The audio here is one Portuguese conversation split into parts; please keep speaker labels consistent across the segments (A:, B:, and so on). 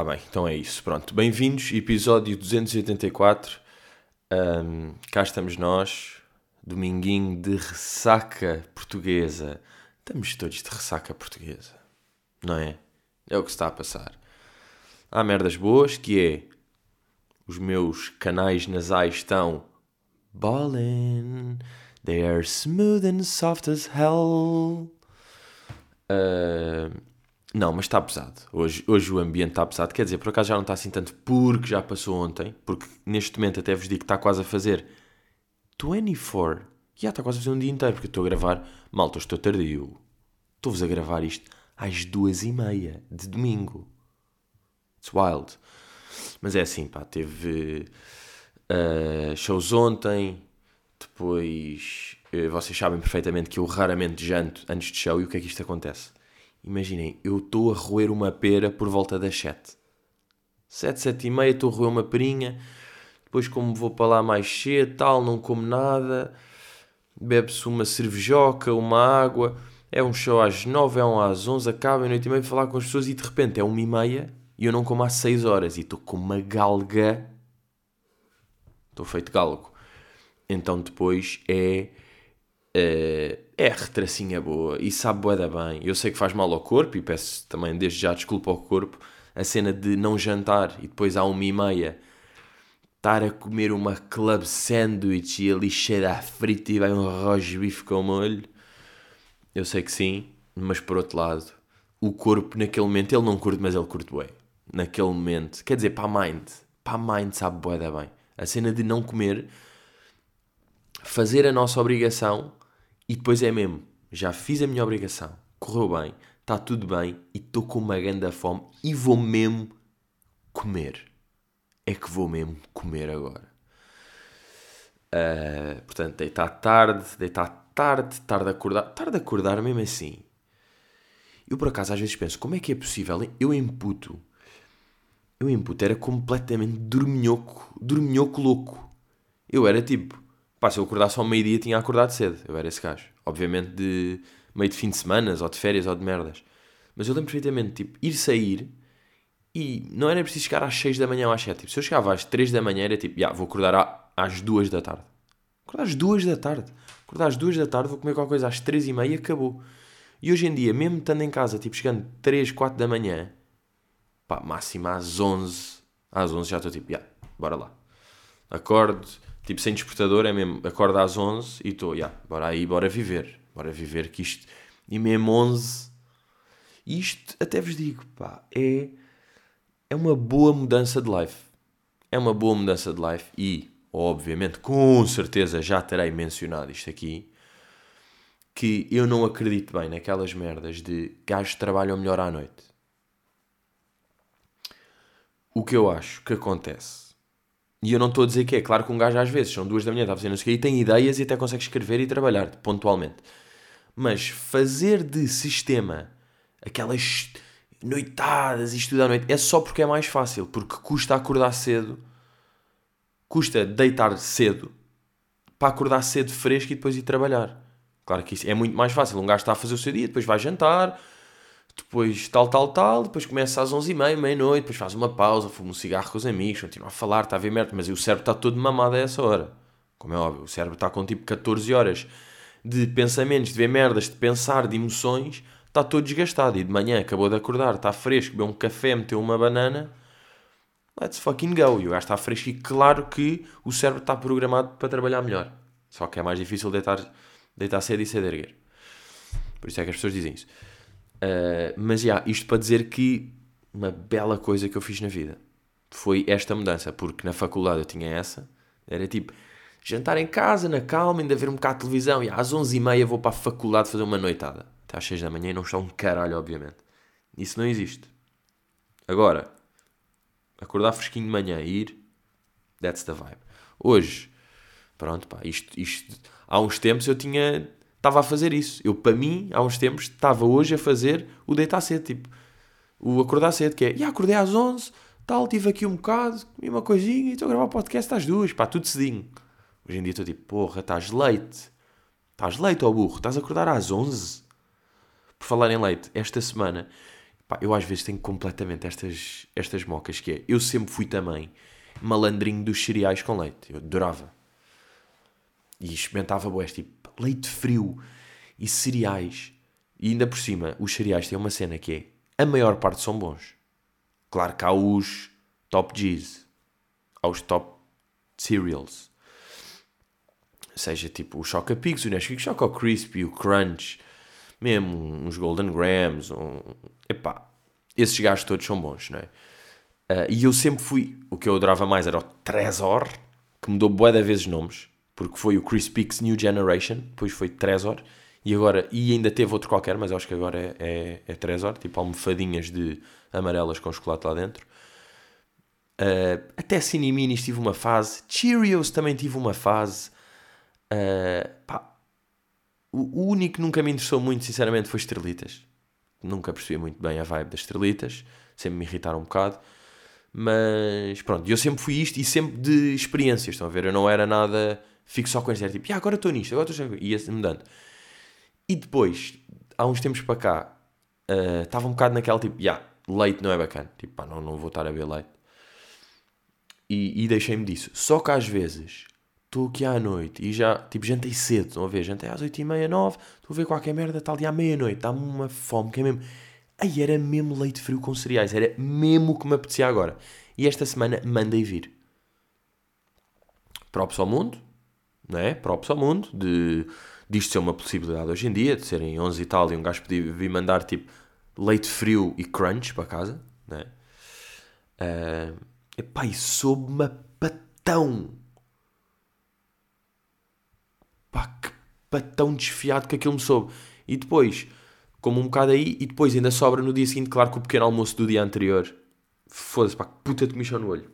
A: Tá bem, então é isso, pronto. Bem-vindos, episódio 284. Ahm, cá estamos nós, dominguinho de ressaca portuguesa. Estamos todos de ressaca portuguesa, não é? É o que se está a passar. Há merdas boas que é os meus canais nasais estão ballin', they are smooth and soft as hell. Ah, não, mas está pesado. Hoje, hoje o ambiente está pesado. Quer dizer, por acaso já não está assim tanto porque já passou ontem. Porque neste momento até vos digo que está quase a fazer 24. Já está quase a fazer um dia inteiro. Porque estou a gravar. Malta, estou tardio. Estou-vos a gravar isto às duas e meia de domingo. It's wild. Mas é assim, pá. Teve uh, shows ontem. Depois, uh, vocês sabem perfeitamente que eu raramente janto antes de show. E o que é que isto acontece? Imaginem, eu estou a roer uma pera por volta das 7. 7, 7 e meia estou a roer uma perinha. Depois, como vou para lá mais cedo, tal, não como nada. Bebe-se uma cervejoca, uma água. É um show às 9, é um às 11, acaba, noite e meia, falar com as pessoas e de repente é 1 e meia e eu não como às 6 horas e estou com uma galga. Estou feito galgo. Então depois é eh, é retracinha boa e sabe bué da bem. Eu sei que faz mal ao corpo e peço também desde já desculpa ao corpo. A cena de não jantar e depois à uma e meia estar a comer uma club sandwich e ali cheira a frito e vai um arroz bife com molho. Eu sei que sim, mas por outro lado, o corpo naquele momento, ele não curte, mas ele curte bué. Naquele momento, quer dizer, para a mind, para a mind sabe bué da bem. A cena de não comer, fazer a nossa obrigação e depois é mesmo, já fiz a minha obrigação, correu bem, está tudo bem e estou com uma grande fome e vou mesmo comer. É que vou mesmo comer agora. Uh, portanto, deitar tarde, deitar tarde, tarde acordar, tarde acordar mesmo assim. Eu por acaso às vezes penso, como é que é possível? Eu imputo, eu imputo, era completamente dorminhoco, dorminhoco louco. Eu era tipo, Pá, se eu acordasse ao meio-dia tinha acordado cedo. Eu era esse gajo. Obviamente de meio de fim de semana, ou de férias, ou de merdas. Mas eu lembro perfeitamente, tipo, ir sair e não era preciso chegar às 6 da manhã ou às 7. Tipo, se eu chegava às 3 da manhã era tipo, já, vou acordar às 2 da tarde. Acordar às 2 da tarde. Acordar às 2 da tarde, vou comer qualquer coisa às 3 e meia e acabou. E hoje em dia, mesmo estando em casa, tipo, chegando 3, 4 da manhã, pá, máximo às 11, às 11 já estou tipo, já, bora lá. Acordo, Tipo, sem despertador é mesmo, acordo às 11 e estou, yeah, bora aí, bora viver. Bora viver que isto... E mesmo 11... Isto, até vos digo, pá, é... É uma boa mudança de life. É uma boa mudança de life e, obviamente, com certeza já terei mencionado isto aqui, que eu não acredito bem naquelas merdas de gajos trabalham melhor à noite. O que eu acho que acontece e eu não estou a dizer que é. Claro que um gajo às vezes são duas da manhã, está a fazer não sei o quê, e tem ideias e até consegue escrever e trabalhar pontualmente. Mas fazer de sistema aquelas noitadas e estudar à noite é só porque é mais fácil. Porque custa acordar cedo, custa deitar cedo para acordar cedo fresco e depois ir trabalhar. Claro que isso é muito mais fácil. Um gajo está a fazer o seu dia, depois vai jantar, depois tal, tal, tal, depois começa às 11h30, meia-noite, depois faz uma pausa, fuma um cigarro com os amigos, continua a falar, está a ver merda, mas o cérebro está todo mamado a essa hora. Como é óbvio, o cérebro está com tipo 14 horas de pensamentos, de ver merdas, de pensar, de emoções, está todo desgastado. E de manhã acabou de acordar, está fresco, bebeu um café, meteu uma banana, let's fucking go. E o gajo está fresco e claro que o cérebro está programado para trabalhar melhor. Só que é mais difícil deitar, deitar cedo e cedo erguer. Por isso é que as pessoas dizem isso. Uh, mas, já, yeah, isto para dizer que uma bela coisa que eu fiz na vida foi esta mudança, porque na faculdade eu tinha essa, era tipo, jantar em casa, na calma, ainda ver um bocado de televisão, e às 11h30 vou para a faculdade fazer uma noitada. Até às 6 da manhã e não está um caralho, obviamente. Isso não existe. Agora, acordar fresquinho de manhã e ir, that's the vibe. Hoje, pronto, pá, isto, isto, há uns tempos eu tinha estava a fazer isso. Eu, para mim, há uns tempos, estava hoje a fazer o deitar cedo, tipo, o acordar cedo, que é, e acordei às 11, tal, tive aqui um bocado, comi uma coisinha e estou a gravar o podcast às duas, pá, tudo cedinho. Hoje em dia estou tipo, porra, estás leite. Estás leite, ó burro, estás a acordar às 11. Por falar em leite, esta semana, Pá, eu às vezes tenho completamente estas, estas mocas que é. Eu sempre fui também malandrinho dos cereais com leite. Eu adorava. E experimentava boés, tipo, leite frio e cereais. E ainda por cima, os cereais têm uma cena que é, a maior parte são bons. Claro que há os top G's, há os top cereals. Seja tipo o Choca Pigs, o Nesquik Choco Crispy, o Crunch, mesmo uns Golden Grams, um... epá, esses gajos todos são bons, não é? Uh, e eu sempre fui, o que eu adorava mais era o Trezor, que mudou bué de vezes nomes, porque foi o Crispix New Generation, depois foi Trezor, e agora, e ainda teve outro qualquer, mas acho que agora é, é, é Trezor, tipo almofadinhas de amarelas com chocolate lá dentro. Uh, até Cineminis tive uma fase, Cheerios também tive uma fase. Uh, pá, o, o, único que nunca me interessou muito, sinceramente, foi Estrelitas. Nunca percebi muito bem a vibe das Estrelitas, sempre me irritaram um bocado. Mas pronto, eu sempre fui isto e sempre de experiências, estão a ver? Eu não era nada fixo só com era tipo, ah, agora estou nisto, agora estou e ia mudando. E depois, há uns tempos para cá, uh, estava um bocado naquela tipo, yeah, leite não é bacana, tipo, pá, não, não vou estar a ver leite. E, e deixei-me disso. Só que às vezes estou aqui à noite e já, tipo, jantei cedo, estão a ver? Jantei às 8h30, 9, estou a ver qualquer merda, está ali à meia-noite, dá-me uma fome, que é mesmo. Aí era mesmo leite frio com cereais, era mesmo o que me apetecia agora. E esta semana mandei vir. Props ao mundo, não é? Props ao mundo, de disto ser uma possibilidade hoje em dia, de serem 11 e tal, e um gajo podia vir mandar tipo leite frio e crunch para casa, não é? Uh, epá, e soube-me patão. Pá, que patão desfiado que aquilo me soube. E depois, como um bocado aí, e depois ainda sobra no dia seguinte, claro que o pequeno almoço do dia anterior. Foda-se, pá, que puta de comichão no olho.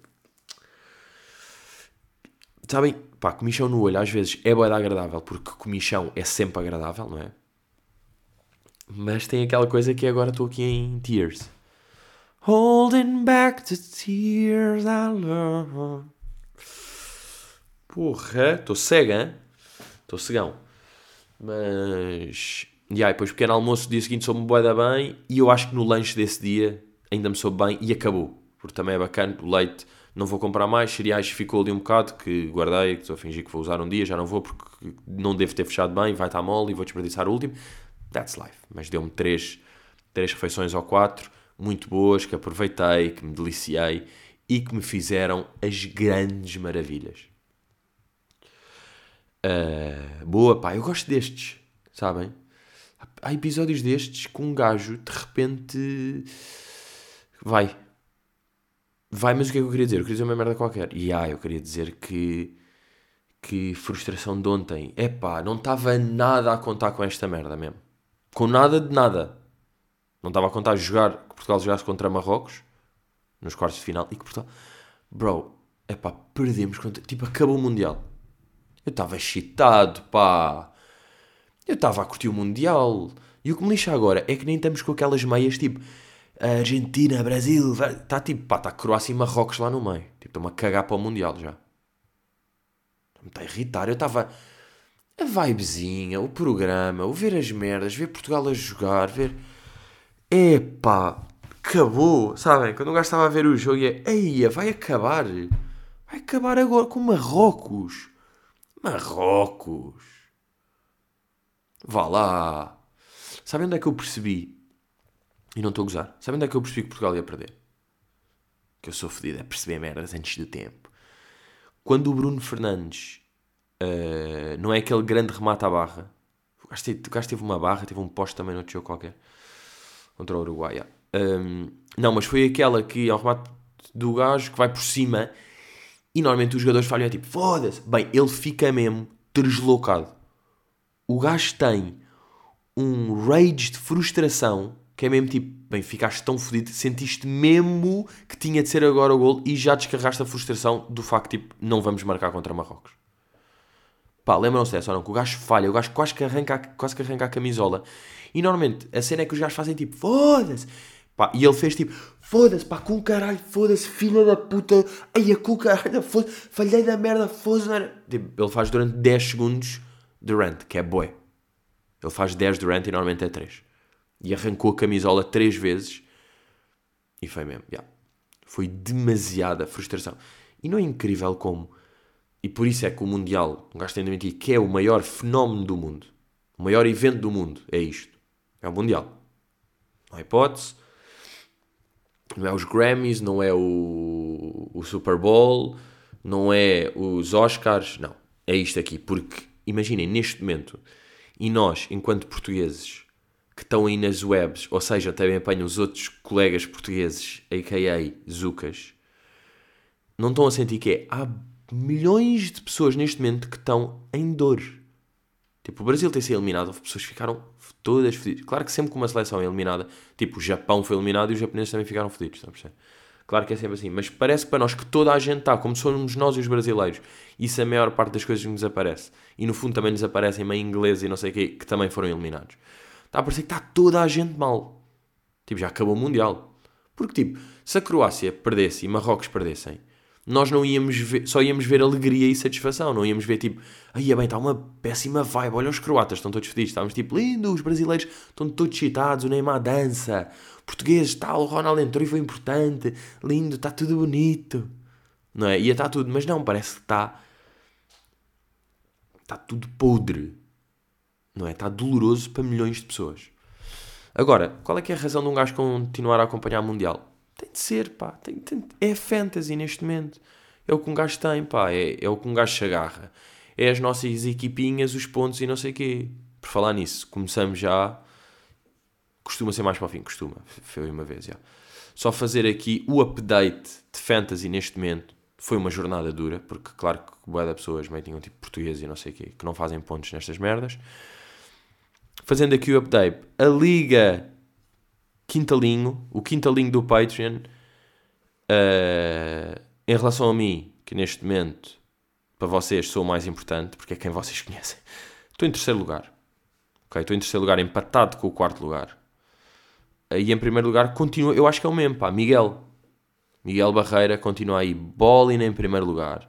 A: Sabem, pá, comichão no olho às vezes é boa agradável, porque comichão é sempre agradável, não é? Mas tem aquela coisa que agora estou aqui em tears. Holding back the tears I love. Porra, estou cega, hein? Estou cegão. Mas. E aí, depois pequeno almoço, dia seguinte soube-me boeda bem e eu acho que no lanche desse dia ainda me soube bem e acabou. Porque também é bacana, o leite não vou comprar mais, cereais ficou ali um bocado, que guardei, que estou a fingir que vou usar um dia, já não vou porque não devo ter fechado bem, vai estar mole e vou desperdiçar o último. That's life. Mas deu-me três, três refeições ou quatro, muito boas, que aproveitei, que me deliciei e que me fizeram as grandes maravilhas. Uh, boa, pá, eu gosto destes, sabem? Há episódios destes com um gajo de repente vai, Vai, mas o que é que eu queria dizer? Eu queria dizer uma merda qualquer. E ah, eu queria dizer que. Que frustração de ontem. Epá, não estava nada a contar com esta merda mesmo. Com nada de nada. Não estava a contar a jogar. Que Portugal jogasse contra Marrocos. Nos quartos de final. E que Portugal. Bro, epá, perdemos contra. Tipo, acabou o Mundial. Eu estava excitado, pá. Eu estava a curtir o Mundial. E o que me lixa agora é que nem estamos com aquelas meias tipo Argentina, Brasil, está tipo, pá, está Croácia e Marrocos lá no meio. Tipo, estou-me a cagar para o Mundial já. Me está a irritar. Eu estava. A vibezinha, o programa, o ver as merdas, ver Portugal a jogar, ver. Epá, acabou, sabem? Quando um gajo estava a ver o jogo é. Eia, vai acabar. Vai acabar agora com Marrocos. Marrocos. Vá lá. Sabem onde é que eu percebi e não estou a gozar. Sabem onde é que eu percebi que Portugal ia perder? Que eu sou fodido a perceber merdas antes do tempo. Quando o Bruno Fernandes uh, não é aquele grande remate à barra. O gajo, teve, o gajo teve uma barra, teve um poste também no outro jogo qualquer. Contra o Uruguai. Um, não, mas foi aquela que é o remate do gajo que vai por cima e normalmente os jogadores falham é tipo, foda-se. Bem, ele fica mesmo deslocado. O gajo tem um rage de frustração que é mesmo tipo, bem, ficaste tão fodido, sentiste mesmo que tinha de ser agora o gol e já descarraste a frustração do facto tipo, não vamos marcar contra Marrocos. Pá, lembram-se dessa ou não? Que o gajo falha, o gajo quase que arranca, quase que arranca a camisola. E normalmente a cena é que os gajos fazem tipo, foda-se. Pá, e ele fez tipo, foda-se, pá, com caralho, foda-se, filha da puta, ai, a com caralho, foda falhei da merda, foda-se. Tipo, ele faz durante 10 segundos de rant, que é boi. Ele faz 10 de rant e normalmente é 3 e arrancou a camisola três vezes E foi mesmo, yeah. Foi demasiada frustração. E não é incrível como, e por isso é que o Mundial, gajo tem de mentir, que é o maior fenómeno do mundo, o maior evento do mundo, é isto. É o Mundial. Não há hipótese. Não é os Grammys, não é o, o Super Bowl, não é os Oscars, não. É isto aqui. Porque, imaginem, neste momento, e nós, enquanto portugueses, que estão aí nas webs, ou seja, também apanham os outros colegas portugueses, a.k.a. Zucas, não estão a sentir que é, há milhões de pessoas neste momento que estão em dor. Tipo, o Brasil ter sido eliminado, houve pessoas que ficaram todas fodidas. Claro que sempre que uma seleção é eliminada, tipo, o Japão foi eliminado e os japoneses também ficaram fodidos, está a perceber? Claro que é sempre assim, mas parece para nós que toda a gente está, como somos nós e os brasileiros, isso é a maior parte das coisas que nos aparece. E no fundo também nos aparecem meio ingleses e não sei o quê, que também foram eliminados. Está a parecer que está toda a gente mal. Tipo, já acabou o Mundial. Porque, tipo, se a Croácia perdesse e Marrocos perdessem, nós não íamos ver, só íamos ver alegria e satisfação, não íamos ver tipo, aí é bem, está uma péssima vibe, olha os croatas, estão todos fedidos, estávamos tipo, lindo, os brasileiros estão todos excitados, o Neymar dança, português, tal, o Ronaldo entrou e foi importante, lindo, está tudo bonito, não é? Ia estar tudo, mas não, parece que está, está tudo podre, não é? Está doloroso para milhões de pessoas. Agora, qual é que é a razão de um gajo continuar a acompanhar o Mundial? Tem de ser, pá. Tem, tem, é fantasy neste momento. É o que um gajo tem, pá. É, é o que um gajo se agarra. É as nossas equipinhas, os pontos e não sei o quê. Por falar nisso, começamos já. Costuma ser mais para o fim, costuma. Foi uma vez, já. Só fazer aqui o update de fantasy neste momento. Foi uma jornada dura, porque claro que boa da pessoas meio tinham tipo português e não sei o quê, que não fazem pontos nestas merdas. Fazendo aqui o update. A Liga quintalinho, o quintalinho do Patreon, uh, em relação a mim, que neste momento, para vocês, sou o mais importante, porque é quem vocês conhecem. Estou em terceiro lugar. Okay? Estou em terceiro lugar, empatado com o quarto lugar. E em primeiro lugar, continua, eu acho que é o mesmo, pá, Miguel. Miguel Barreira continua aí, Bolin em primeiro lugar,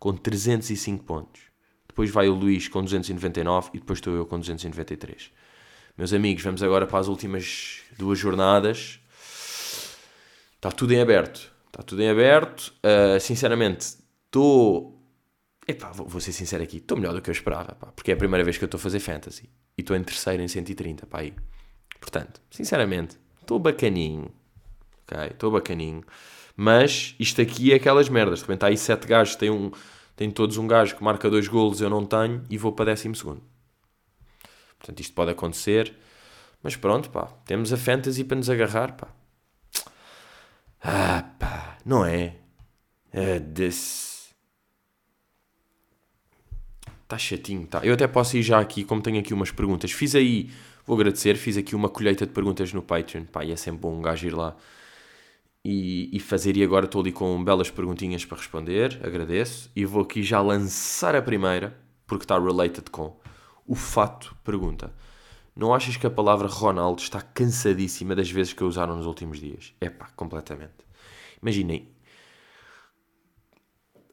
A: com 305 pontos. Depois vai o Luís com 299 e depois estou eu com 293. Meus amigos, vamos agora para as últimas duas jornadas. Está tudo em aberto. Está tudo em aberto. Uh, sinceramente, estou. Epá, vou, vou ser sincero aqui. Estou melhor do que eu esperava. Pá, porque é a primeira vez que eu estou a fazer fantasy. E estou em terceiro em 130. Pá, aí. Portanto, sinceramente, estou bacaninho. Ok? Estou bacaninho. Mas isto aqui é aquelas merdas. De repente há aí sete gajos. Tem, um, tem todos um gajo que marca dois golos. Eu não tenho. E vou para décimo segundo. Portanto, isto pode acontecer. Mas pronto, pá. Temos a fantasy para nos agarrar, pá. Ah, pá. Não é? É desse. Está chatinho, tá. Eu até posso ir já aqui, como tenho aqui umas perguntas. Fiz aí, vou agradecer, fiz aqui uma colheita de perguntas no Patreon. Pá, e é sempre bom um gajo ir lá e, e fazer. E agora estou ali com belas perguntinhas para responder. Agradeço. E vou aqui já lançar a primeira, porque está related com o fato pergunta: Não achas que a palavra Ronaldo está cansadíssima das vezes que a usaram nos últimos dias? É pá, completamente. Imaginem.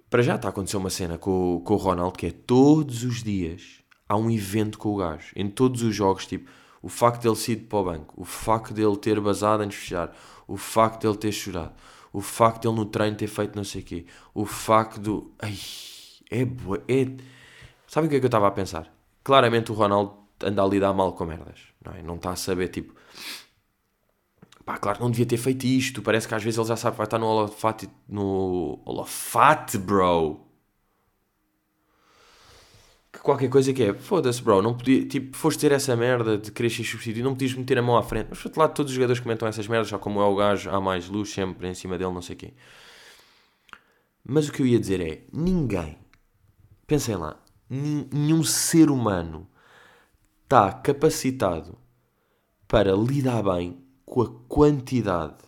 A: Para já está a acontecer uma cena com, com o Ronaldo que é todos os dias há um evento com o gajo. Em todos os jogos, tipo, o facto dele ser ido para o banco, o facto dele ter basado antes de fechar, o facto dele ter chorado, o facto dele no treino ter feito não sei o quê, o facto do. Ai, é, é. Sabem o que é que eu estava a pensar? claramente o Ronaldo anda a lidar mal com merdas, não é? Não está a saber, tipo, pá, claro que não devia ter feito isto, parece que às vezes ele já sabe que vai estar no holofote, no holofote, bro. Que qualquer coisa que é, foda-se, bro, não podia, tipo, foste ter essa merda de querer ser substituído, não podias meter a mão à frente, mas por lado todos os jogadores comentam essas merdas, só como é o gajo, há mais luz sempre em cima dele, não sei o quê. Mas o que eu ia dizer é, ninguém, pensem lá, nenhum ser humano está capacitado para lidar bem com a quantidade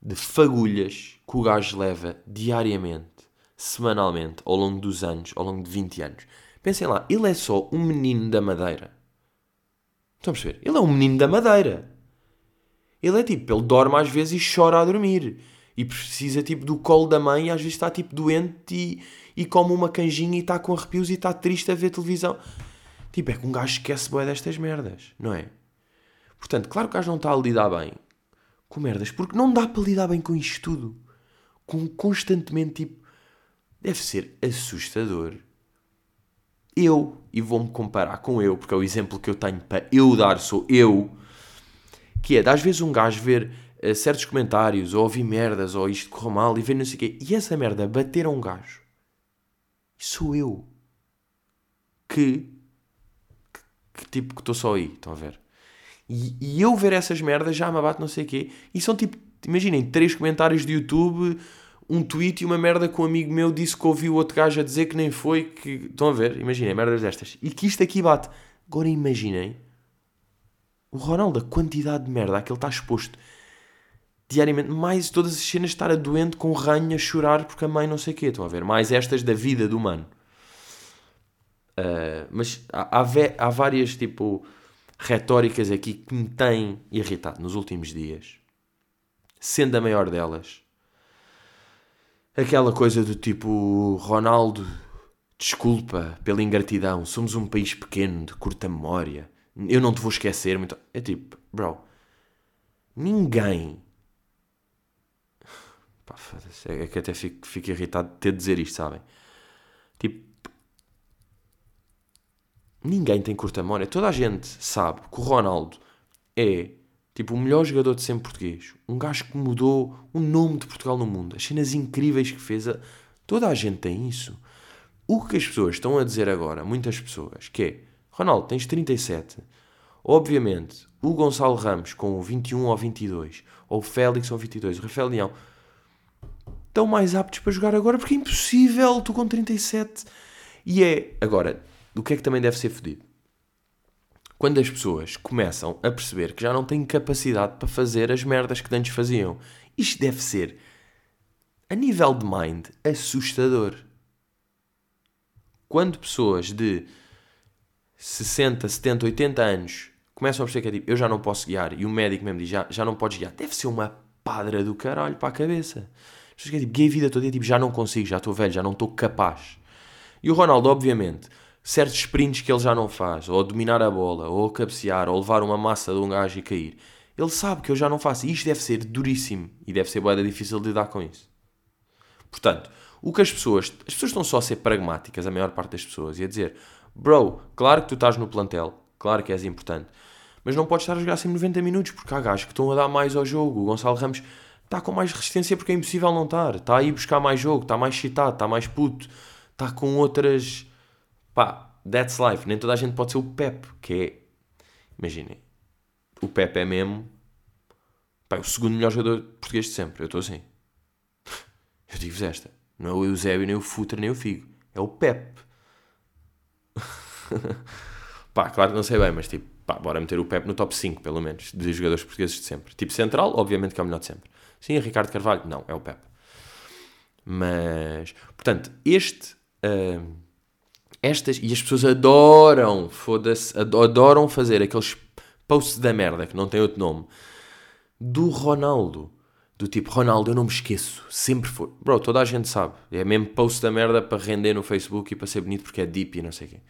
A: de fagulhas que o gajo leva diariamente, semanalmente, ao longo dos anos, ao longo de 20 anos. Pensem lá, ele é só um menino da madeira. Estão a perceber? Ele é um menino da madeira. Ele é tipo, ele dorme às vezes e chora a dormir. E precisa tipo do colo da mãe e às vezes está tipo doente e, e come uma canjinha e está com arrepios e está triste a ver televisão. Tipo, é que um gajo esquece boé destas merdas, não é? Portanto, claro que o gajo não está a lidar bem com merdas, porque não dá para lidar bem com isto tudo. Com constantemente, tipo, deve ser assustador. Eu, e vou-me comparar com eu, porque é o exemplo que eu tenho para eu dar, sou eu, que é, de às vezes um gajo ver uh, certos comentários, ou ouvir merdas, ou isto correu mal, e ver não sei o quê, e essa merda bater a um gajo. Sou eu. Que, que, que tipo, que estou só aí, estão a ver? E, e, eu ver essas merdas já me abate não sei o quê. E são tipo, imaginem, três comentários de YouTube, um tweet e uma merda que um amigo meu disse que ouviu outro gajo a dizer que nem foi. Que... Estão a ver? Imaginem, merdas destas. E que isto aqui bate. Agora imaginem o Ronaldo, a quantidade de merda a que ele está exposto diariamente. Mais todas as cenas estar a doente com ranho a chorar porque a mãe não sei o quê. Estão a ver? Mais estas da vida do humano. Uh, mas há, há, há várias, tipo retóricas aqui que me têm irritado nos últimos dias. Sendo a maior delas, aquela coisa do tipo: Ronaldo, desculpa pela ingratidão, somos um país pequeno, de curta memória, eu não te vou esquecer. Muito... É tipo, bro, ninguém. Pá, é que até fico, fico irritado de ter de dizer isto, sabem? Tipo, ninguém tem curta memória. Toda a gente sabe que o Ronaldo é tipo o melhor jogador de sempre português. Um gajo que mudou o nome de Portugal no mundo. As cenas incríveis que fez. A... Toda a gente tem isso. O que as pessoas estão a dizer agora, muitas pessoas, que é Ronaldo, tens 37. Obviamente, o Gonçalo Ramos com 21 ou 22, ou o Félix ou 22, o Rafael Leão, estão mais aptos para jogar agora porque é impossível, tu com 37. E é, agora, do que é que também deve ser fodido? Quando as pessoas começam a perceber que já não têm capacidade para fazer as merdas que antes faziam. Isto deve ser, a nível de mind, assustador. Quando pessoas de 60, 70, 80 anos começam a perceber que é tipo, eu já não posso guiar, e o médico mesmo diz, já, já não podes guiar, deve ser uma padra do caralho para a cabeça. As pessoas que é tipo, guiei a vida toda e tipo, já não consigo, já estou velho, já não estou capaz. E o Ronaldo, obviamente, certos sprints que ele já não faz, ou dominar a bola, ou cabecear, ou levar uma massa de um gajo e cair. Ele sabe que eu já não faço. E isto deve ser duríssimo. E deve ser boeda difícil de lidar com isso. Portanto, o que as pessoas. As pessoas estão só a ser pragmáticas, a maior parte das pessoas, e a dizer: Bro, claro que tu estás no plantel, claro que és importante, mas não podes estar a jogar sempre 90 minutos, porque há gajos que estão a dar mais ao jogo. O Gonçalo Ramos está com mais resistência porque é impossível não estar. Está a ir buscar mais jogo, está mais excitado, está mais puto, está com outras Pá, that's life. Nem toda a gente pode ser o Pep, que é. Imaginem. O Pep é mesmo. Pá, o segundo melhor jogador português de sempre. Eu estou assim. Eu digo-vos esta. Não é o Eusébio, nem o Futre, nem o Figo. É o Pep. pá, claro que não sei bem, mas tipo, pá, bora meter o Pep no top 5, pelo menos, de jogadores portugueses de sempre. Tipo, central, obviamente que é o melhor de sempre. Sim, Ricardo Carvalho, não, é o Pep. Mas, portanto, este. Uh, estas, e as pessoas adoram, foda-se, adoram fazer aqueles posts da merda, que não tem outro nome, do Ronaldo. Do tipo, Ronaldo, eu não me esqueço, sempre foi. Bro, toda a gente sabe. É mesmo post da merda para render no Facebook e para ser bonito porque é deep e não sei o quê.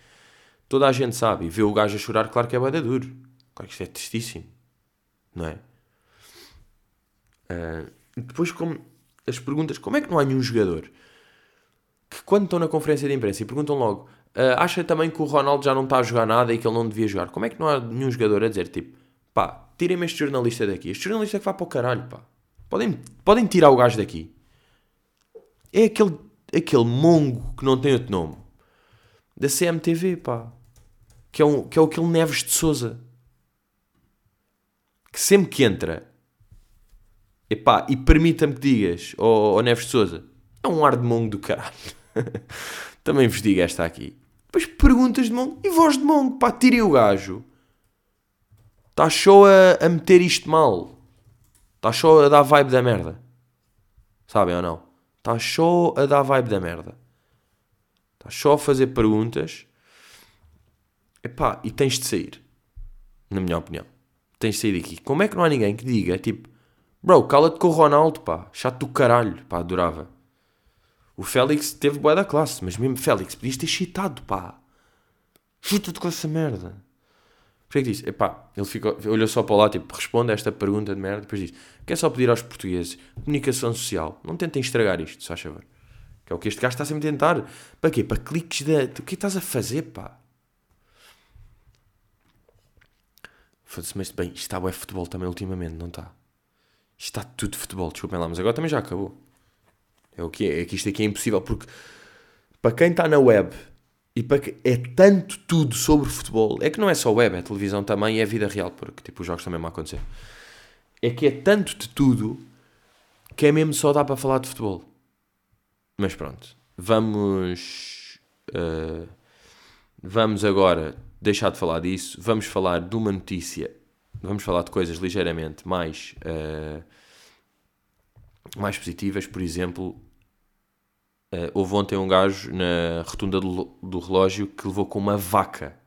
A: Toda a gente sabe. E vê o gajo a chorar, claro que é bada duro. Claro que isto é tristíssimo. Não é? Uh, depois, como as perguntas, como é que não há nenhum jogador que quando estão na conferência de imprensa e perguntam logo Uh, acha também que o Ronaldo já não está a jogar nada e que ele não devia jogar. Como é que não há nenhum jogador a dizer tipo, pá, tirem-me este jornalista daqui? Este jornalista é que vai para o caralho, pá. Podem, podem tirar o gajo daqui. É aquele, aquele mongo que não tem outro nome. Da CMTV, pá. Que é, um, que é aquele Neves de Souza. Que sempre que entra, epá, e permita-me que digas, ó oh, oh Neves de Souza, é um ar de mongo do caralho. Também vos digo esta aqui. Depois perguntas de mongo. E voz de mongo, pá, tirem o gajo. Está só a, a meter isto mal. Está só a dar vibe da merda. Sabem ou não? Está só a dar vibe da merda. Está só a fazer perguntas. Epá, e tens de sair. Na minha opinião. Tens de sair daqui. Como é que não há ninguém que diga, tipo... Bro, cala-te com o Ronaldo, pá. Chato do caralho, pá, adorava. O Félix teve boa da classe, mas mesmo Félix, podias ter chitado, pá. Chita-te com essa merda. Porquê que disse? Epá, ele ficou, olhou só para lá, tipo, responde a esta pergunta de merda, depois diz, quer só pedir aos portugueses, comunicação social, não tentem estragar isto, só a favor. Que é o que este gajo está sempre a tentar. Para quê? Para cliques de... O que estás a fazer, pá? Foda-se, mas bem, isto está o futebol também ultimamente, não está? Isto está tudo futebol, desculpem lá, mas agora também já acabou. É o que é, é que isto aqui é impossível, porque para quem está na web e para que é tanto tudo sobre futebol, é que não é só web, é televisão também e é vida real, porque tipo, os jogos também vão acontecer. É que é tanto de tudo que é mesmo só dá para falar de futebol. Mas pronto, vamos. Uh, vamos agora deixar de falar disso. Vamos falar de uma notícia. Vamos falar de coisas ligeiramente mais. Uh, mais positivas. Por exemplo, uh, houve ontem um gajo na rotunda do, do relógio que levou com uma vaca.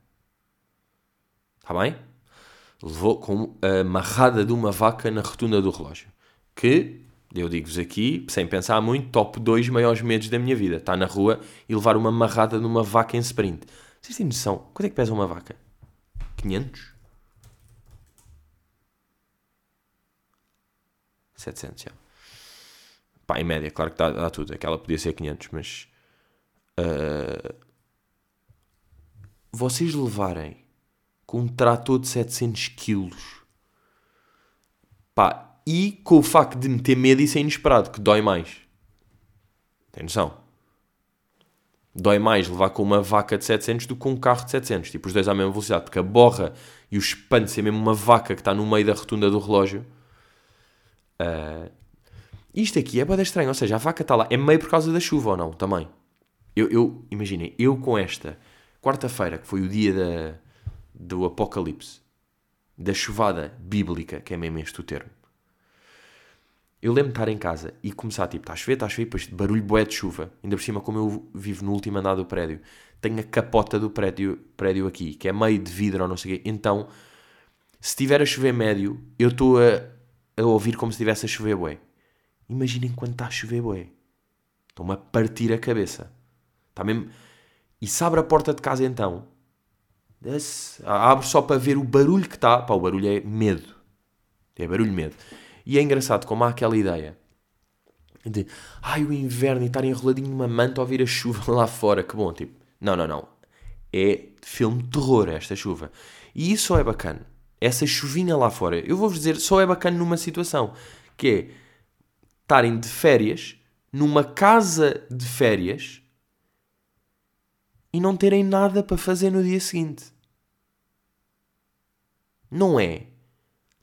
A: Está bem? Levou com a amarrada de uma vaca na rotunda do relógio. Que eu digo-vos aqui, sem pensar muito, top 2 maiores medos da minha vida. Estar na rua e levar uma marrada numa vaca em sprint. Vocês têm noção? Quanto é que pesa uma vaca? 500? 700, já. Pá, em média, claro que dá, dá tudo. Aquela podia ser 500, mas... Uh, vocês levarem com um trator de 700 quilos... Pá, e com o facto de me ter medo isso é inesperado, que dói mais. Tem noção? Dói mais levar com uma vaca de 700 do que com um carro de 700. Tipo, os dois à mesma velocidade. Porque a borra e o espanto ser mesmo uma vaca que está no meio da rotunda do relógio. Uh, isto aqui é bada estranho. Ou seja, a vaca está lá. É meio por causa da chuva ou não? Também. Eu, eu imaginem, eu com esta quarta-feira, que foi o dia da, do apocalipse, da chuvada bíblica, que é mesmo este o termo, eu lembro de estar em casa e começar, tipo, está a chover, está a chover, depois barulho boé de chuva. Ainda por cima, como eu vivo no último andar do prédio, tenho a capota do prédio, prédio aqui, que é meio de vidro ou não sei o quê. Então, se estiver a chover médio, eu estou a, a ouvir como se estivesse a chover bué. Imaginem quando está a chover bué. Estou-me a partir a cabeça. Está mesmo... E se abre a porta de casa então, abre só para ver o barulho que está. Pá, o barulho é medo. É barulho medo. E é engraçado como há aquela ideia de ai o inverno e estar enroladinho numa manta a ouvir a chuva lá fora, que bom, tipo, não, não, não. É filme de terror esta chuva. E isso só é bacana. Essa chuvinha lá fora, eu vou-vos dizer, só é bacana numa situação que é estarem de férias numa casa de férias e não terem nada para fazer no dia seguinte. Não é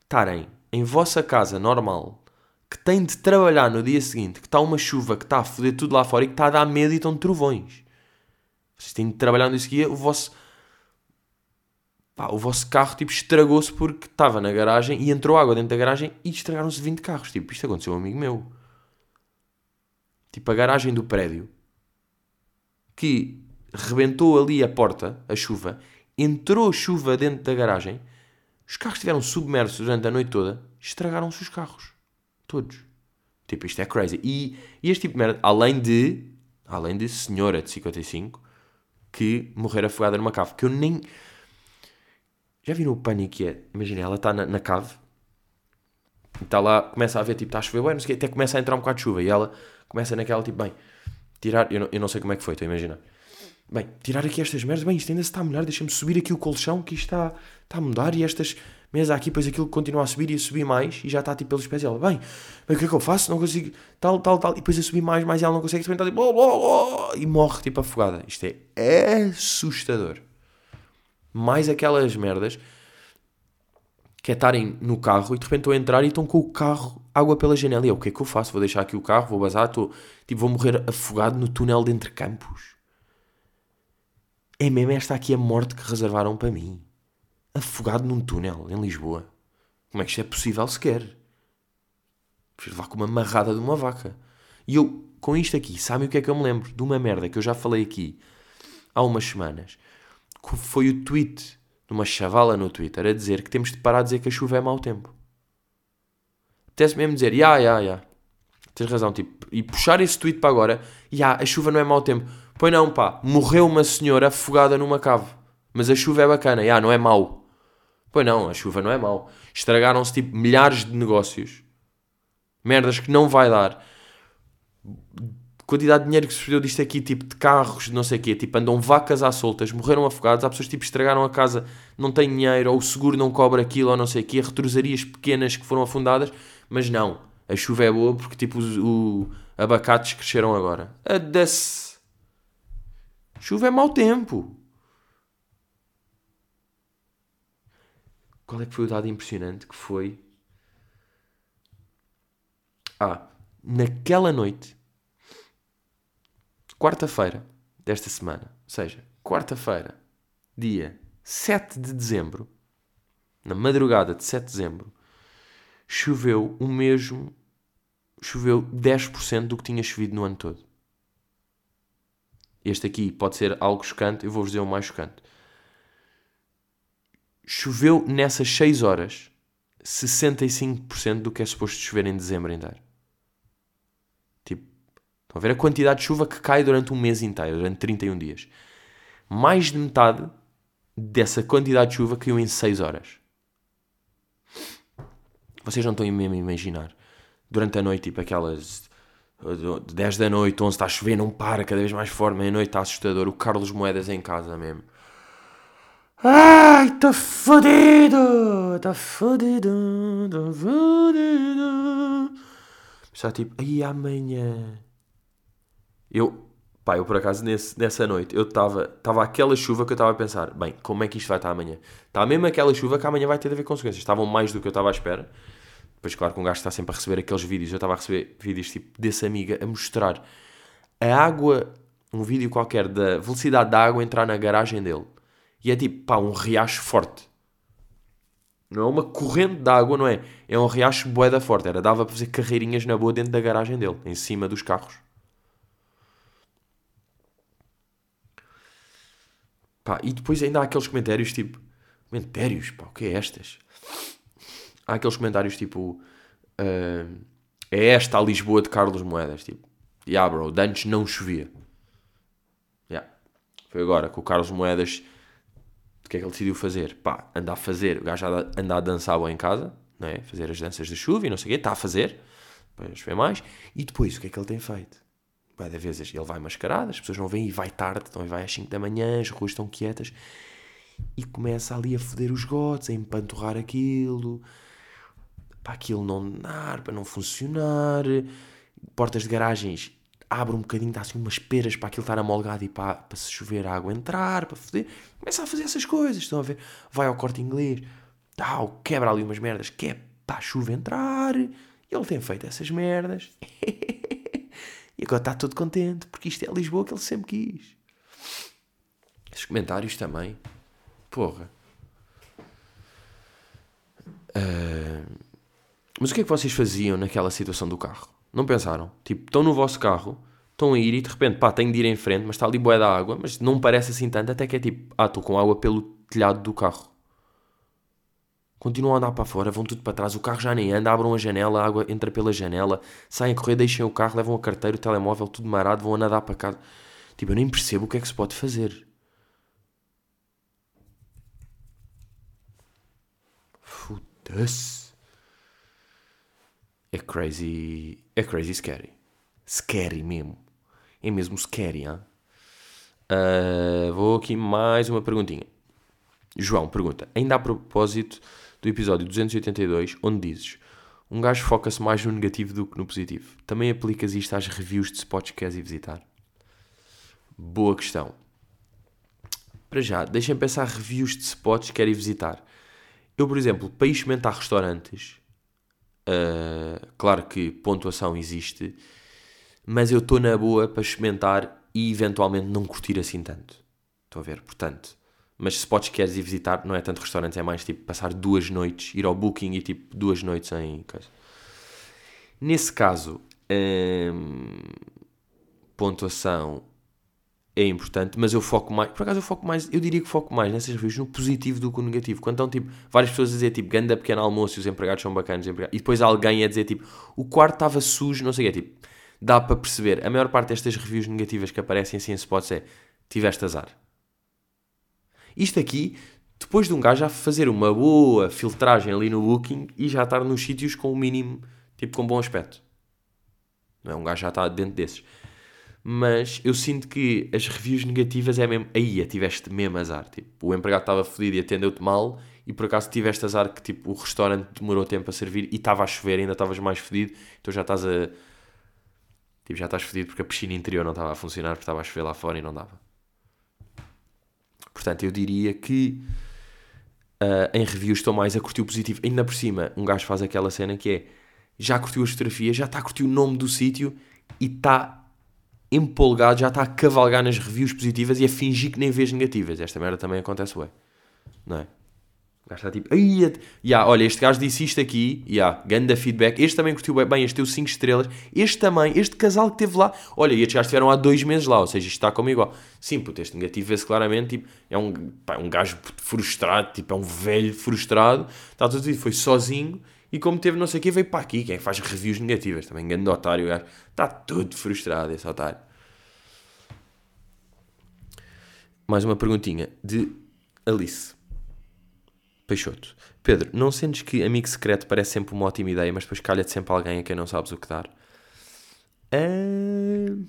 A: estarem em vossa casa normal que tem de trabalhar no dia seguinte, que está uma chuva, que está a foder tudo lá fora e que está a dar medo e estão trovões. Vocês têm de trabalhar no dia seguinte, o vosso. Pá, o vosso carro tipo estragou-se porque estava na garagem e entrou água dentro da garagem e estragaram-se 20 carros. Tipo, isto aconteceu a um amigo meu. Tipo, a garagem do prédio que rebentou ali a porta, a chuva, entrou chuva dentro da garagem os carros estiveram submersos durante a noite toda, estragaram-se os carros. Todos. Tipo, isto é crazy. E, e este tipo de merda, além de, além de senhora de 55 que morrer afogada numa cave, que eu nem. Já viram o pânico que é? Imagina, ela está na, na cave está lá, começa a ver, tipo, está a chover, não sei o até começa a entrar um bocado de chuva e ela começa naquela, tipo, bem, tirar, eu não, eu não sei como é que foi, estou a imaginar. Bem, tirar aqui estas merdas, bem, isto ainda se está a molhar, deixa-me subir aqui o colchão que isto está, está a mudar e estas mesas aqui, depois aquilo continua a subir e a subir mais e já está tipo pelos pés e ela, bem, bem, o que é que eu faço? Não consigo, tal, tal, tal, e depois a subir mais, mais e ela não consegue, também tipo, oh, oh, oh, e morre tipo afogada. Isto é assustador. Mais aquelas merdas que é estarem no carro e de repente estão a entrar e estão com o carro, água pela janela. E eu, o que é que eu faço? Vou deixar aqui o carro, vou bazar, estou, tipo, vou morrer afogado no túnel de entre campos. É mesmo esta aqui a morte que reservaram para mim. Afogado num túnel em Lisboa. Como é que isto é possível sequer? Prefiro levar com uma marrada de uma vaca. E eu, com isto aqui, sabem o que é que eu me lembro? De uma merda que eu já falei aqui há umas semanas. Foi o tweet de uma chavala no Twitter a dizer que temos de parar de dizer que a chuva é mau tempo. Apetece mesmo dizer, ya, ya, ya. Tens razão, tipo, e puxar esse tweet para agora, ya, a chuva não é mau tempo. Pois não, pá, morreu uma senhora afogada numa cave. Mas a chuva é bacana, já, não é mau. Pois não, a chuva não é mau. Estragaram-se tipo milhares de negócios. Merdas que não vai dar. Quantidade de dinheiro que se perdeu disto aqui, tipo de carros, não sei o quê, tipo andam vacas à soltas, morreram afogados, há pessoas tipo estragaram a casa, não têm dinheiro, ou o seguro não cobra aquilo, ou não sei o quê, retrosarias pequenas que foram afundadas, mas não, a chuva é boa porque tipo os o, abacates cresceram agora. A des... Chuva é mau tempo. Qual é que foi o dado impressionante que foi? Ah, naquela noite, quarta-feira desta semana, ou seja, quarta-feira, dia 7 de dezembro, na madrugada de 7 de dezembro, choveu o mesmo, choveu 10% do que tinha chovido no ano todo. Este aqui pode ser algo chocante, eu vou-vos dizer o mais chocante choveu nessas 6 horas 65% do que é suposto chover em dezembro inteiro. Estão a ver a quantidade de chuva que cai durante um mês inteiro, durante 31 dias. Mais de metade dessa quantidade de chuva caiu em 6 horas. Vocês não estão mesmo a imaginar. Durante a noite, tipo aquelas 10 da noite, 11 está a chover, não para, cada vez mais forte, meia-noite está assustador. O Carlos Moedas em casa mesmo Ai, tô fodido, tô fodido, tô fodido. Já tipo, aí amanhã. Eu, pá, eu por acaso nesse, nessa noite, eu estava, estava aquela chuva que eu estava a pensar, bem, como é que isto vai estar amanhã? Está mesmo aquela chuva que amanhã vai ter de haver consequências. Estavam mais do que eu estava à espera. Depois, claro que um gajo está sempre a receber aqueles vídeos. Eu estava a receber vídeos tipo desse amiga a mostrar a água, um vídeo qualquer da velocidade da água entrar na garagem dele. E é tipo, pá, um riacho forte. Não é uma corrente de água, não é? É um riacho boeda forte. Era, dava para fazer carreirinhas na boa dentro da garagem dele, em cima dos carros. Pá, e depois ainda há aqueles comentários tipo... Comentários? Pá, o que é estas? Há aqueles comentários tipo... Uh, é esta a Lisboa de Carlos Moedas, tipo... Yeah, bro, antes não chovia. Yeah. Foi agora que o Carlos Moedas o que é que ele decidiu fazer? Pá, anda a fazer, o gajo anda a dançar bem em casa, não é? fazer as danças de chuva e não sei o quê, está a fazer, depois vê mais, e depois o que é que ele tem feito? Vai de vezes ele vai mascarado, as pessoas não vêm e vai tarde, então vai às 5 da manhã, as ruas estão quietas, e começa ali a foder os gotes, a empanturrar aquilo, para aquilo não dar, para não funcionar, portas de garagens abre um bocadinho, dá assim umas peras para aquilo estar amolgado e para, para se chover a água entrar, para foder. Começa a fazer essas coisas, estão a ver? Vai ao corte inglês, tal, quebra ali umas merdas, que é para a chuva entrar. Ele tem feito essas merdas. agora está todo contente, porque isto é Lisboa que ele sempre quis. Esses comentários também. Porra. Uh... Mas o que é que vocês faziam naquela situação do carro? Não pensaram? Tipo, estão no vosso carro, estão a ir e de repente, pá, tenho de ir em frente, mas está ali boé da água, mas não parece assim tanto, até que é tipo, ah, estou com água pelo telhado do carro. Continuam a andar para fora, vão tudo para trás, o carro já nem anda, abram a janela, a água entra pela janela, saem a correr, deixem o carro, levam a carteira, o telemóvel, tudo marado, vão a nadar para casa. Tipo, eu nem percebo o que é que se pode fazer. Foda-se. É crazy. É crazy scary. Scary mesmo. É mesmo scary, hein? Uh, vou aqui mais uma perguntinha. João pergunta: ainda a propósito do episódio 282, onde dizes um gajo foca-se mais no negativo do que no positivo. Também aplicas isto às reviews de spots que queres ir visitar? Boa questão. Para já, deixem pensar reviews de spots que quero ir visitar. Eu, por exemplo, para experimentar restaurantes, Uh, claro que pontuação existe, mas eu estou na boa para experimentar e eventualmente não curtir assim tanto. Estou a ver, portanto. Mas se podes queres ir visitar, não é tanto restaurantes, é mais tipo passar duas noites, ir ao booking e tipo duas noites em coisa. Nesse caso, hum, pontuação é importante, mas eu foco mais, por acaso eu foco mais, eu diria que foco mais nessas reviews no positivo do que no negativo. Quando estão tipo, várias pessoas a dizer tipo, ganda pequeno almoço e os empregados são bacanas, e depois alguém a dizer tipo, o quarto estava sujo, não sei o que, tipo, dá para perceber. A maior parte destas reviews negativas que aparecem assim em spots é, tiveste azar. Isto aqui, depois de um gajo já fazer uma boa filtragem ali no Booking e já estar nos sítios com o mínimo, tipo, com bom aspecto. Não é? Um gajo já está dentro desses. Mas eu sinto que as reviews negativas é mesmo. Aí, tiveste mesmo azar. Tipo, o empregado estava fodido e atendeu-te mal e por acaso tiveste azar que tipo, o restaurante demorou tempo a servir e estava a chover, ainda estavas mais fodido, então já estás a. Tipo, já estás fodido porque a piscina interior não estava a funcionar, porque estava a chover lá fora e não dava. Portanto, eu diria que uh, em reviews estou mais a curtir o positivo. Ainda por cima, um gajo faz aquela cena que é já curtiu as fotografias, já está a curtir o nome do sítio e está empolgado, já está a cavalgar nas reviews positivas e a fingir que nem vês negativas. Esta merda também acontece, ué. Não é? O gajo está tipo, ai, yeah, olha, este gajo disse isto aqui, yeah, ganda feedback. Este também curtiu bem, este deu 5 estrelas. Este também, este casal que teve lá, olha, e estes gajos estiveram há dois meses lá, ou seja, isto está como igual. Sim, puto, este negativo vê-se claramente, tipo, é um, pá, um gajo frustrado, tipo, é um velho frustrado, está tudo foi sozinho e como teve não sei o quê, veio para aqui. Quem é faz reviews negativas também, grande otário, gajo. Está todo frustrado esse otário. Mais uma perguntinha de Alice. Peixoto. Pedro, não sentes que amigo secreto parece sempre uma ótima ideia, mas depois calha-te sempre alguém a quem não sabes o que dar? Uh...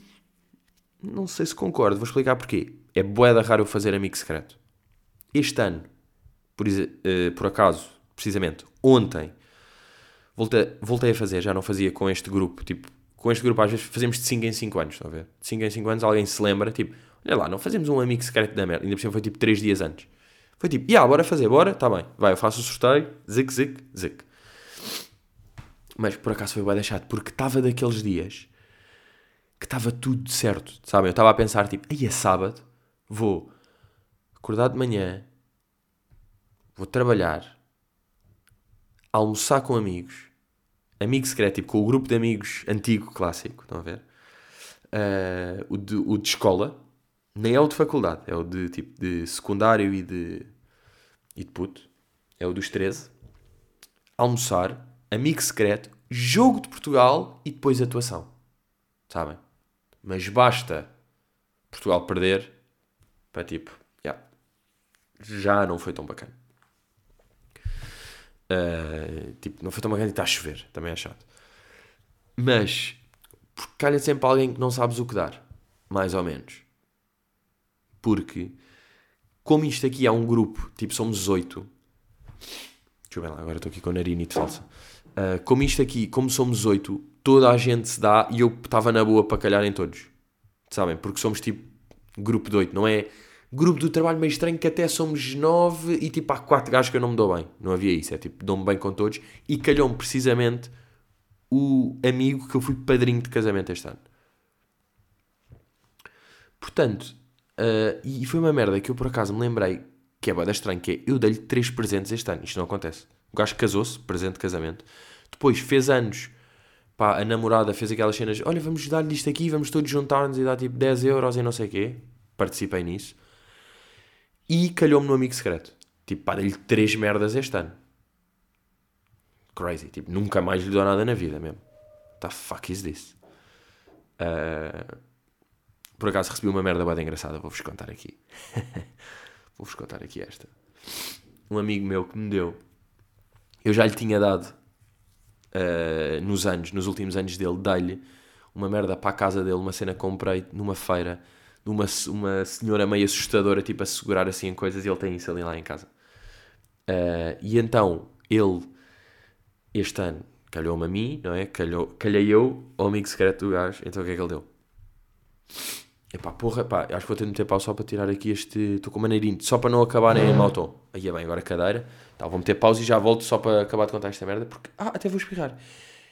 A: Não sei se concordo, vou explicar porquê. É boeda raro fazer amigo secreto. Este ano, por, uh, por acaso, precisamente, ontem, voltei, voltei a fazer, já não fazia com este grupo, tipo, com este grupo às vezes fazemos de 5 em 5 anos, estão a ver? De 5 em 5 anos alguém se lembra, tipo, olha lá, não fazemos um amigo secreto da merda, ainda por cima foi tipo 3 dias antes. Foi tipo, yeah, bora fazer, bora, tá bem, vai, eu faço o sorteio, zic, zic, zic. Mas por acaso foi bem deixado, porque estava daqueles dias que estava tudo certo, sabem? Eu estava a pensar, tipo, aí é sábado, vou acordar de manhã, vou trabalhar, almoçar com amigos, amigo secreto, tipo com o grupo de amigos antigo, clássico, estão a ver? Uh, o, de, o de escola, nem é o de faculdade, é o de tipo de secundário e de, e de puto, é o dos 13. Almoçar, amigo secreto, jogo de Portugal e depois atuação. Sabem? Mas basta Portugal perder para tipo, yeah, já não foi tão bacana. Uh, tipo, não foi tão bacana e está a chover, também é chato. Mas, calha sempre alguém que não sabes o que dar, mais ou menos. Porque, como isto aqui é um grupo, tipo, somos oito. Deixa eu ver lá, agora estou aqui com a narinite falsa. Uh, como isto aqui, como somos oito, toda a gente se dá e eu estava na boa para calhar em todos. Sabem? Porque somos tipo grupo de oito, não é? grupo do trabalho meio estranho que até somos nove e tipo há quatro gajos que eu não me dou bem. Não havia isso, é tipo, dou-me bem com todos. E calhou-me precisamente o amigo que eu fui padrinho de casamento este ano. Portanto, uh, e foi uma merda que eu por acaso me lembrei que é bem estranho, que é eu dei-lhe três presentes este ano. Isto não acontece. O gajo casou-se, presente de casamento. Depois fez anos, pá, a namorada fez aquelas cenas, olha, vamos dar-lhe isto aqui, vamos todos juntar-nos e dar tipo 10 euros e não sei o quê. Participei nisso. E calhou-me no amigo secreto. Tipo, pá, dei-lhe três merdas este ano. Crazy. Tipo, nunca mais lhe dou nada na vida mesmo. What the fuck is this? Uh, por acaso recebi uma merda bem engraçada. Vou-vos contar aqui. Vou-vos contar aqui esta. Um amigo meu que me deu. Eu já lhe tinha dado uh, nos anos, nos últimos anos dele, dei-lhe uma merda para a casa dele, uma cena que comprei numa feira de uma, senhora meio assustadora, tipo a segurar assim em coisas, e ele tem isso ali lá em casa. Uh, e então, ele, este ano, calhou-me a mim, não é? Calhou, calhei eu ao amigo secreto do gajo, então o que é que ele deu? Epá, porra, pá, acho que vou ter de meter pau só para tirar aqui este. Estou com maneirinho, só para não acabar em mau tom. Aí é bem, agora cadeira. Tá, vou meter pausa e já volto só para acabar de contar esta merda, porque. Ah, até vou espirrar.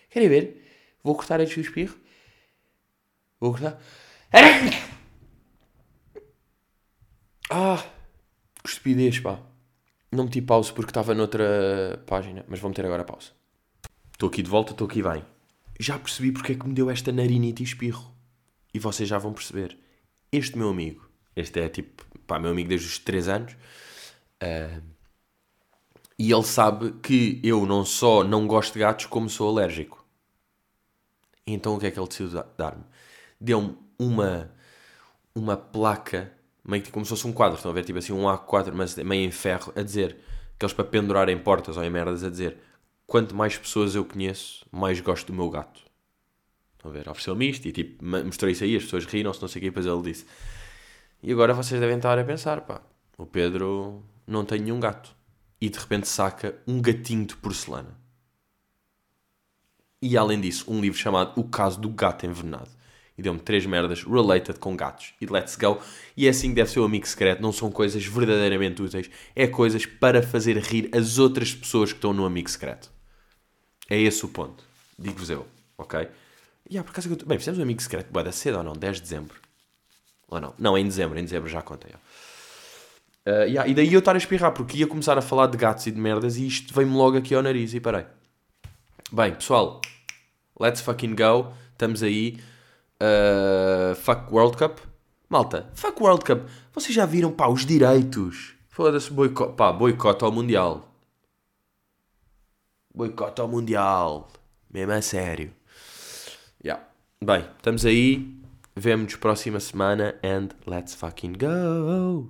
A: Querem ver? Vou cortar este espirro. Vou cortar. Ah, que estupidez, pá. Não meti pausa porque estava noutra página, mas vou meter agora pausa. Estou aqui de volta, estou aqui bem. Já percebi porque é que me deu esta narinite e espirro. E vocês já vão perceber. Este meu amigo, este é tipo, pá, meu amigo desde os 3 anos, uh, e ele sabe que eu não só não gosto de gatos, como sou alérgico. Então o que é que ele decidiu dar-me? Deu-me uma, uma placa meio que como se fosse um quadro, estão a ver? Tipo assim, um A4, mas meio em ferro, a dizer, aqueles para pendurar em portas ou em merdas, a dizer quanto mais pessoas eu conheço, mais gosto do meu gato. Estão a ver? Ofereceu-me isto e tipo, mostrei isso aí, as pessoas riram-se, não sei o que, depois ele disse. E agora vocês devem estar a pensar, pá, o Pedro não tem nenhum gato. E de repente saca um gatinho de porcelana. E além disso, um livro chamado O Caso do Gato Envenenado. E deu-me três merdas related com gatos. E let's go. E é assim que deve ser o amigo secreto. Não são coisas verdadeiramente úteis. É coisas para fazer rir as outras pessoas que estão no amigo secreto. É esse o ponto. Digo-vos eu. Ok? Yeah, por acaso, bem, fizemos um amigo secreto. Boa, da cedo ou não? 10 de dezembro. Ou não? Não, é em dezembro. Em dezembro já contei. Uh, yeah, e daí eu estar a espirrar, porque ia começar a falar de gatos e de merdas e isto veio-me logo aqui ao nariz e parei. Bem, pessoal, let's fucking go. Estamos aí. Uh, fuck World Cup. Malta, fuck World Cup. Vocês já viram, pá, os direitos? Foda-se, boicote, pá, boicote ao Mundial. Boicote ao Mundial. Mesmo a sério. Bem, estamos aí. Vemo-nos próxima semana and let's fucking go!